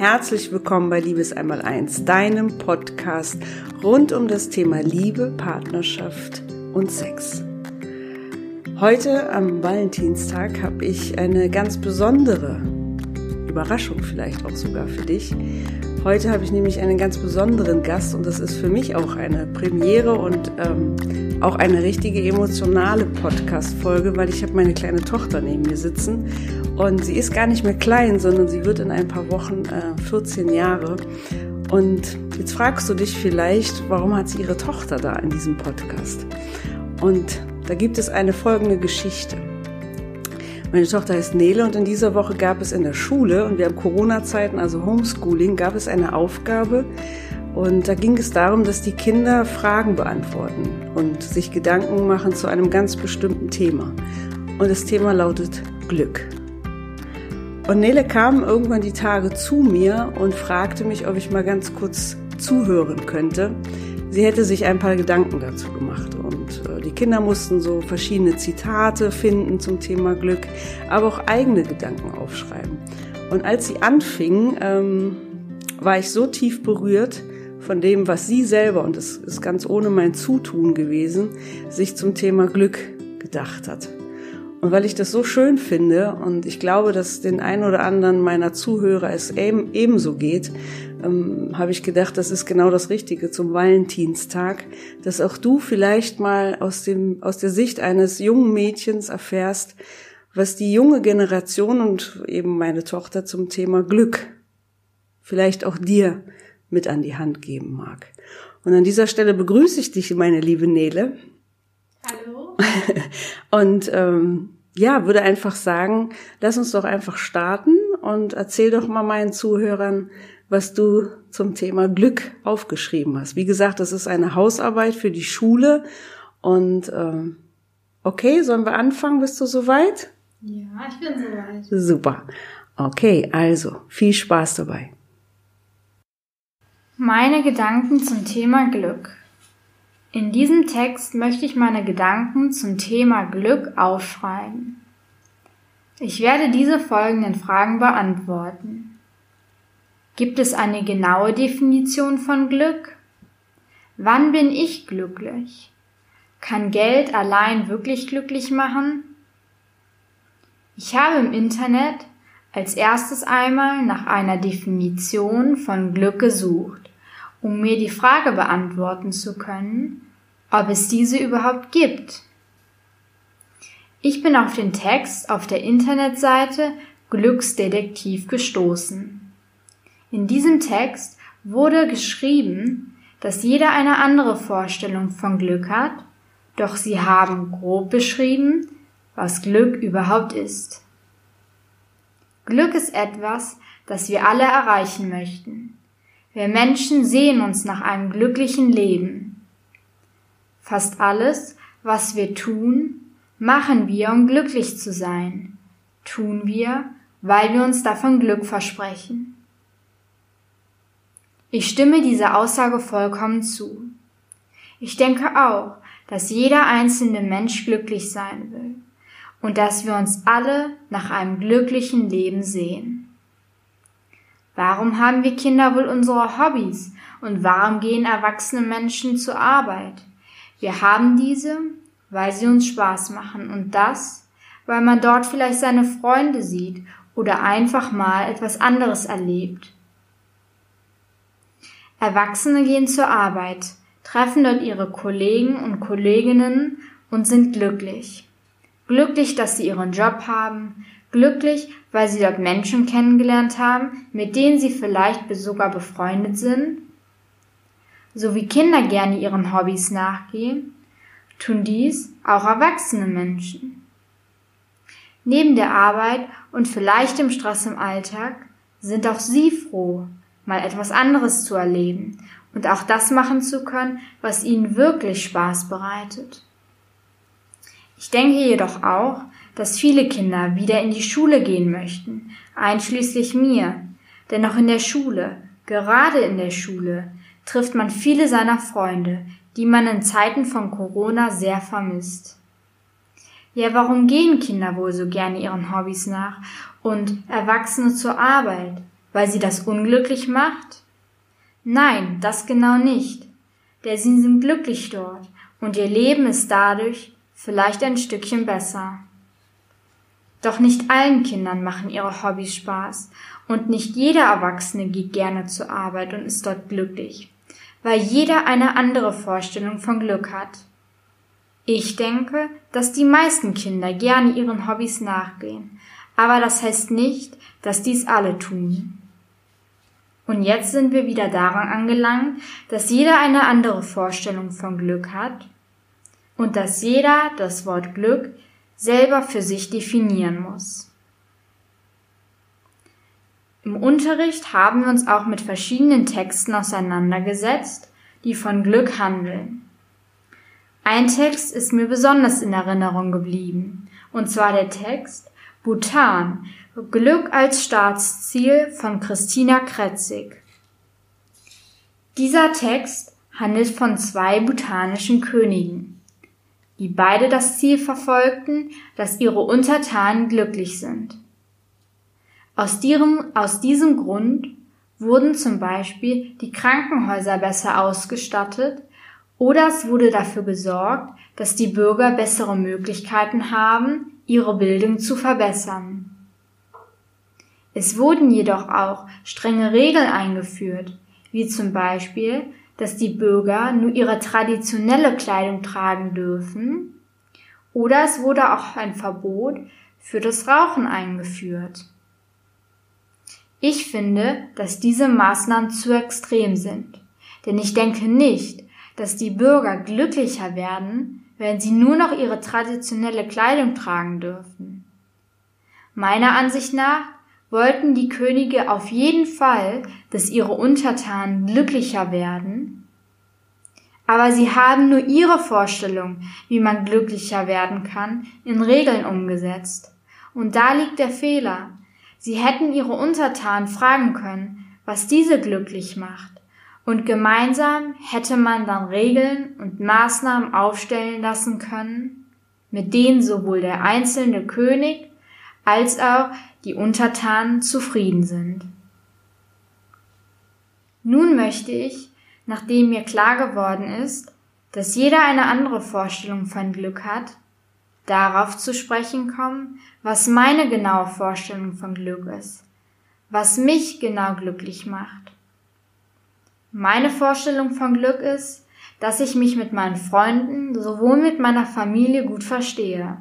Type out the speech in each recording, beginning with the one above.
Herzlich willkommen bei Liebes einmal eins, deinem Podcast rund um das Thema Liebe, Partnerschaft und Sex. Heute am Valentinstag habe ich eine ganz besondere Überraschung vielleicht auch sogar für dich. Heute habe ich nämlich einen ganz besonderen Gast und das ist für mich auch eine Premiere und ähm, auch eine richtige emotionale Podcast-Folge, weil ich habe meine kleine Tochter neben mir sitzen und sie ist gar nicht mehr klein, sondern sie wird in ein paar Wochen äh, 14 Jahre. Und jetzt fragst du dich vielleicht, warum hat sie ihre Tochter da in diesem Podcast? Und da gibt es eine folgende Geschichte. Meine Tochter heißt Nele und in dieser Woche gab es in der Schule, und wir haben Corona-Zeiten, also Homeschooling, gab es eine Aufgabe. Und da ging es darum, dass die Kinder Fragen beantworten und sich Gedanken machen zu einem ganz bestimmten Thema. Und das Thema lautet Glück. Und Nele kam irgendwann die Tage zu mir und fragte mich, ob ich mal ganz kurz zuhören könnte. Sie hätte sich ein paar Gedanken dazu gemacht und äh, die Kinder mussten so verschiedene Zitate finden zum Thema Glück, aber auch eigene Gedanken aufschreiben. Und als sie anfing, ähm, war ich so tief berührt von dem, was sie selber, und es ist ganz ohne mein Zutun gewesen, sich zum Thema Glück gedacht hat. Und weil ich das so schön finde und ich glaube, dass den ein oder anderen meiner Zuhörer es eben, ebenso geht, ähm, habe ich gedacht, das ist genau das Richtige zum Valentinstag, dass auch du vielleicht mal aus dem, aus der Sicht eines jungen Mädchens erfährst, was die junge Generation und eben meine Tochter zum Thema Glück vielleicht auch dir mit an die Hand geben mag. Und an dieser Stelle begrüße ich dich, meine liebe Nele. Hallo. und ähm, ja, würde einfach sagen, lass uns doch einfach starten und erzähl doch mal meinen Zuhörern, was du zum Thema Glück aufgeschrieben hast. Wie gesagt, das ist eine Hausarbeit für die Schule. Und ähm, okay, sollen wir anfangen? Bist du soweit? Ja, ich bin soweit. Super. Okay, also viel Spaß dabei. Meine Gedanken zum Thema Glück. In diesem Text möchte ich meine Gedanken zum Thema Glück aufschreiben. Ich werde diese folgenden Fragen beantworten. Gibt es eine genaue Definition von Glück? Wann bin ich glücklich? Kann Geld allein wirklich glücklich machen? Ich habe im Internet als erstes einmal nach einer Definition von Glück gesucht um mir die Frage beantworten zu können, ob es diese überhaupt gibt. Ich bin auf den Text auf der Internetseite Glücksdetektiv gestoßen. In diesem Text wurde geschrieben, dass jeder eine andere Vorstellung von Glück hat, doch sie haben grob beschrieben, was Glück überhaupt ist. Glück ist etwas, das wir alle erreichen möchten. Wir Menschen sehen uns nach einem glücklichen Leben. Fast alles, was wir tun, machen wir, um glücklich zu sein. Tun wir, weil wir uns davon Glück versprechen. Ich stimme dieser Aussage vollkommen zu. Ich denke auch, dass jeder einzelne Mensch glücklich sein will und dass wir uns alle nach einem glücklichen Leben sehen. Warum haben wir Kinder wohl unsere Hobbys und warum gehen erwachsene Menschen zur Arbeit? Wir haben diese, weil sie uns Spaß machen und das, weil man dort vielleicht seine Freunde sieht oder einfach mal etwas anderes erlebt. Erwachsene gehen zur Arbeit, treffen dort ihre Kollegen und Kolleginnen und sind glücklich. Glücklich, dass sie ihren Job haben, Glücklich, weil sie dort Menschen kennengelernt haben, mit denen sie vielleicht sogar befreundet sind? So wie Kinder gerne ihren Hobbys nachgehen, tun dies auch erwachsene Menschen. Neben der Arbeit und vielleicht dem Stress im Alltag sind auch sie froh, mal etwas anderes zu erleben und auch das machen zu können, was ihnen wirklich Spaß bereitet. Ich denke jedoch auch, dass viele Kinder wieder in die Schule gehen möchten, einschließlich mir. Denn auch in der Schule, gerade in der Schule, trifft man viele seiner Freunde, die man in Zeiten von Corona sehr vermisst. Ja, warum gehen Kinder wohl so gerne ihren Hobbys nach und Erwachsene zur Arbeit? Weil sie das unglücklich macht? Nein, das genau nicht. Denn sie sind glücklich dort und ihr Leben ist dadurch vielleicht ein Stückchen besser. Doch nicht allen Kindern machen ihre Hobbys Spaß und nicht jeder Erwachsene geht gerne zur Arbeit und ist dort glücklich, weil jeder eine andere Vorstellung von Glück hat. Ich denke, dass die meisten Kinder gerne ihren Hobbys nachgehen, aber das heißt nicht, dass dies alle tun. Und jetzt sind wir wieder daran angelangt, dass jeder eine andere Vorstellung von Glück hat und dass jeder das Wort Glück selber für sich definieren muss. Im Unterricht haben wir uns auch mit verschiedenen Texten auseinandergesetzt, die von Glück handeln. Ein Text ist mir besonders in Erinnerung geblieben, und zwar der Text Bhutan, Glück als Staatsziel von Christina Kretzig. Dieser Text handelt von zwei bhutanischen Königen die beide das Ziel verfolgten, dass ihre Untertanen glücklich sind. Aus diesem, aus diesem Grund wurden zum Beispiel die Krankenhäuser besser ausgestattet oder es wurde dafür gesorgt, dass die Bürger bessere Möglichkeiten haben, ihre Bildung zu verbessern. Es wurden jedoch auch strenge Regeln eingeführt, wie zum Beispiel, dass die Bürger nur ihre traditionelle Kleidung tragen dürfen, oder es wurde auch ein Verbot für das Rauchen eingeführt. Ich finde, dass diese Maßnahmen zu extrem sind, denn ich denke nicht, dass die Bürger glücklicher werden, wenn sie nur noch ihre traditionelle Kleidung tragen dürfen. Meiner Ansicht nach wollten die Könige auf jeden Fall, dass ihre Untertanen glücklicher werden, aber sie haben nur ihre Vorstellung, wie man glücklicher werden kann, in Regeln umgesetzt. Und da liegt der Fehler. Sie hätten ihre Untertanen fragen können, was diese glücklich macht. Und gemeinsam hätte man dann Regeln und Maßnahmen aufstellen lassen können, mit denen sowohl der einzelne König als auch die Untertanen zufrieden sind. Nun möchte ich, nachdem mir klar geworden ist, dass jeder eine andere Vorstellung von Glück hat, darauf zu sprechen kommen, was meine genaue Vorstellung von Glück ist, was mich genau glücklich macht. Meine Vorstellung von Glück ist, dass ich mich mit meinen Freunden sowohl mit meiner Familie gut verstehe,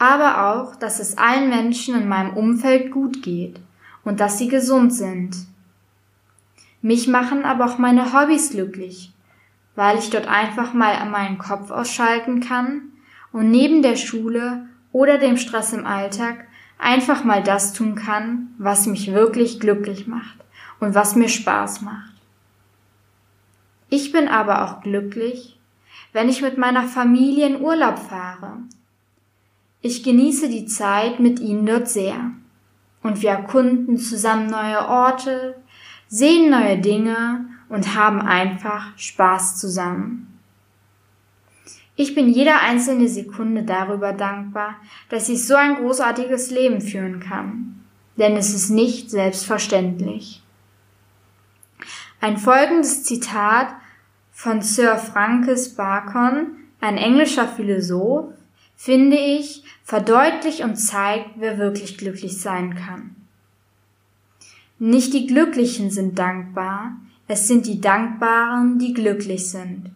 aber auch, dass es allen Menschen in meinem Umfeld gut geht und dass sie gesund sind. Mich machen aber auch meine Hobbys glücklich, weil ich dort einfach mal meinen Kopf ausschalten kann und neben der Schule oder dem Stress im Alltag einfach mal das tun kann, was mich wirklich glücklich macht und was mir Spaß macht. Ich bin aber auch glücklich, wenn ich mit meiner Familie in Urlaub fahre ich genieße die Zeit mit ihnen dort sehr. Und wir erkunden zusammen neue Orte, sehen neue Dinge und haben einfach Spaß zusammen. Ich bin jede einzelne Sekunde darüber dankbar, dass ich so ein großartiges Leben führen kann. Denn es ist nicht selbstverständlich. Ein folgendes Zitat von Sir Francis Bacon, ein englischer Philosoph, finde ich, verdeutlicht und zeigt, wer wirklich glücklich sein kann. Nicht die Glücklichen sind dankbar, es sind die Dankbaren, die glücklich sind.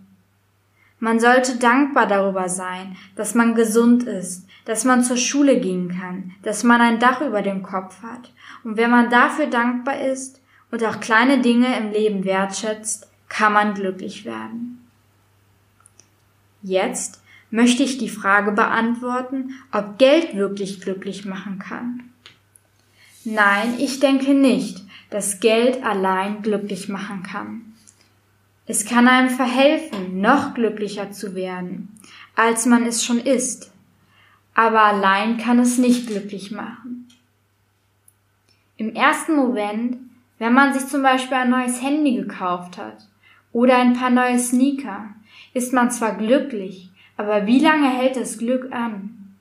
Man sollte dankbar darüber sein, dass man gesund ist, dass man zur Schule gehen kann, dass man ein Dach über dem Kopf hat. Und wenn man dafür dankbar ist und auch kleine Dinge im Leben wertschätzt, kann man glücklich werden. Jetzt möchte ich die Frage beantworten, ob Geld wirklich glücklich machen kann. Nein, ich denke nicht, dass Geld allein glücklich machen kann. Es kann einem verhelfen, noch glücklicher zu werden, als man es schon ist, aber allein kann es nicht glücklich machen. Im ersten Moment, wenn man sich zum Beispiel ein neues Handy gekauft hat oder ein paar neue Sneaker, ist man zwar glücklich, aber wie lange hält das Glück an?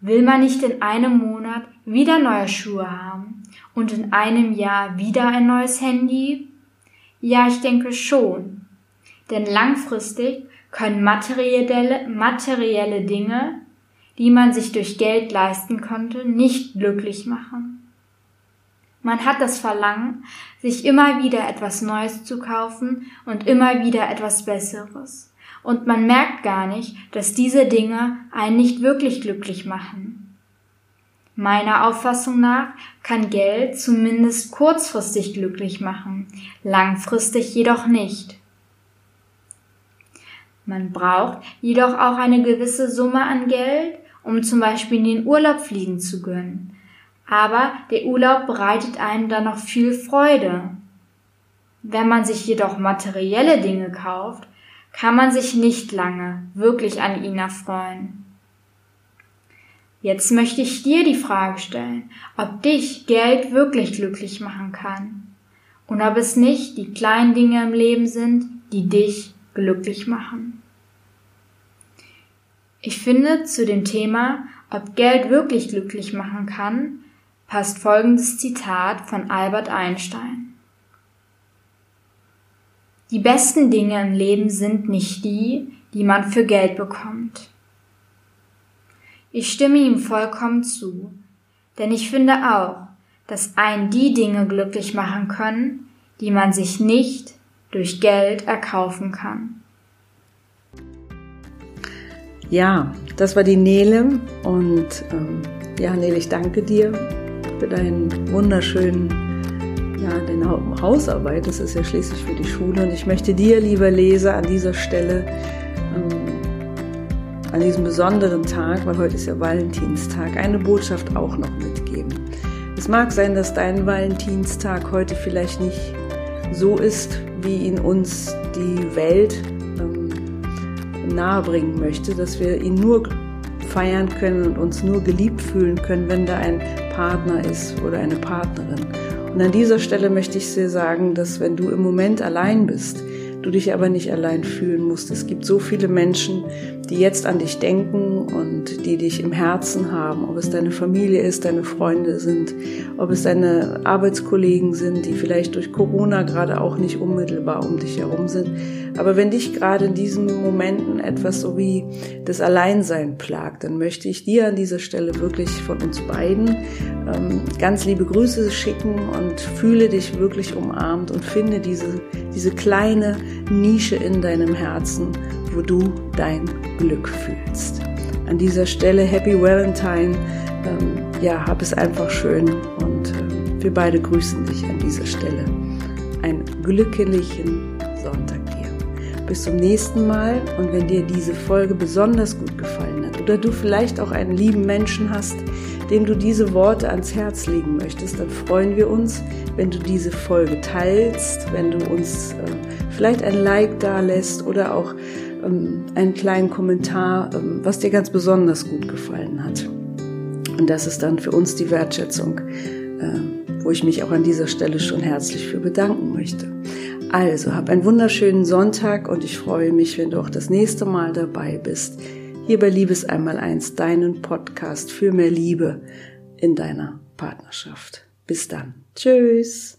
Will man nicht in einem Monat wieder neue Schuhe haben und in einem Jahr wieder ein neues Handy? Ja, ich denke schon. Denn langfristig können materielle, materielle Dinge, die man sich durch Geld leisten konnte, nicht glücklich machen. Man hat das Verlangen, sich immer wieder etwas Neues zu kaufen und immer wieder etwas Besseres. Und man merkt gar nicht, dass diese Dinge einen nicht wirklich glücklich machen. Meiner Auffassung nach kann Geld zumindest kurzfristig glücklich machen, langfristig jedoch nicht. Man braucht jedoch auch eine gewisse Summe an Geld, um zum Beispiel in den Urlaub fliegen zu gönnen. Aber der Urlaub bereitet einem dann noch viel Freude. Wenn man sich jedoch materielle Dinge kauft, kann man sich nicht lange wirklich an ihn erfreuen. Jetzt möchte ich dir die Frage stellen, ob dich Geld wirklich glücklich machen kann und ob es nicht die kleinen Dinge im Leben sind, die dich glücklich machen. Ich finde zu dem Thema, ob Geld wirklich glücklich machen kann, passt folgendes Zitat von Albert Einstein. Die besten Dinge im Leben sind nicht die, die man für Geld bekommt. Ich stimme ihm vollkommen zu, denn ich finde auch, dass einen die Dinge glücklich machen können, die man sich nicht durch Geld erkaufen kann. Ja, das war die Nele und ähm, ja, Nele, ich danke dir für deinen wunderschönen, ja, deine Hausarbeit. Das ist ja schließlich für die Schule und ich möchte dir, lieber Leser, an dieser Stelle ähm, an diesem besonderen Tag, weil heute ist ja Valentinstag, eine Botschaft auch noch mitgeben. Es mag sein, dass dein Valentinstag heute vielleicht nicht so ist, wie ihn uns die Welt nahebringen möchte, dass wir ihn nur feiern können und uns nur geliebt fühlen können, wenn da ein Partner ist oder eine Partnerin. Und an dieser Stelle möchte ich dir sagen, dass wenn du im Moment allein bist, du dich aber nicht allein fühlen musst. Es gibt so viele Menschen, die jetzt an dich denken und die dich im Herzen haben, ob es deine Familie ist, deine Freunde sind, ob es deine Arbeitskollegen sind, die vielleicht durch Corona gerade auch nicht unmittelbar um dich herum sind. Aber wenn dich gerade in diesen Momenten etwas so wie das Alleinsein plagt, dann möchte ich dir an dieser Stelle wirklich von uns beiden ähm, ganz liebe Grüße schicken und fühle dich wirklich umarmt und finde diese, diese kleine Nische in deinem Herzen, wo du dein Glück fühlst. An dieser Stelle Happy Valentine. Ähm, ja, hab es einfach schön und äh, wir beide grüßen dich an dieser Stelle. Einen glücklichen Sonntag dir. Bis zum nächsten Mal und wenn dir diese Folge besonders gut gefallen hat oder du vielleicht auch einen lieben Menschen hast, dem du diese Worte ans Herz legen möchtest, dann freuen wir uns, wenn du diese Folge teilst, wenn du uns äh, vielleicht ein Like da lässt oder auch ähm, einen kleinen Kommentar, ähm, was dir ganz besonders gut gefallen hat. Und das ist dann für uns die Wertschätzung, äh, wo ich mich auch an dieser Stelle schon herzlich für bedanken möchte. Also, hab einen wunderschönen Sonntag und ich freue mich, wenn du auch das nächste Mal dabei bist. Hier bei Liebes einmal eins, deinen Podcast für mehr Liebe in deiner Partnerschaft. Bis dann. Tschüss.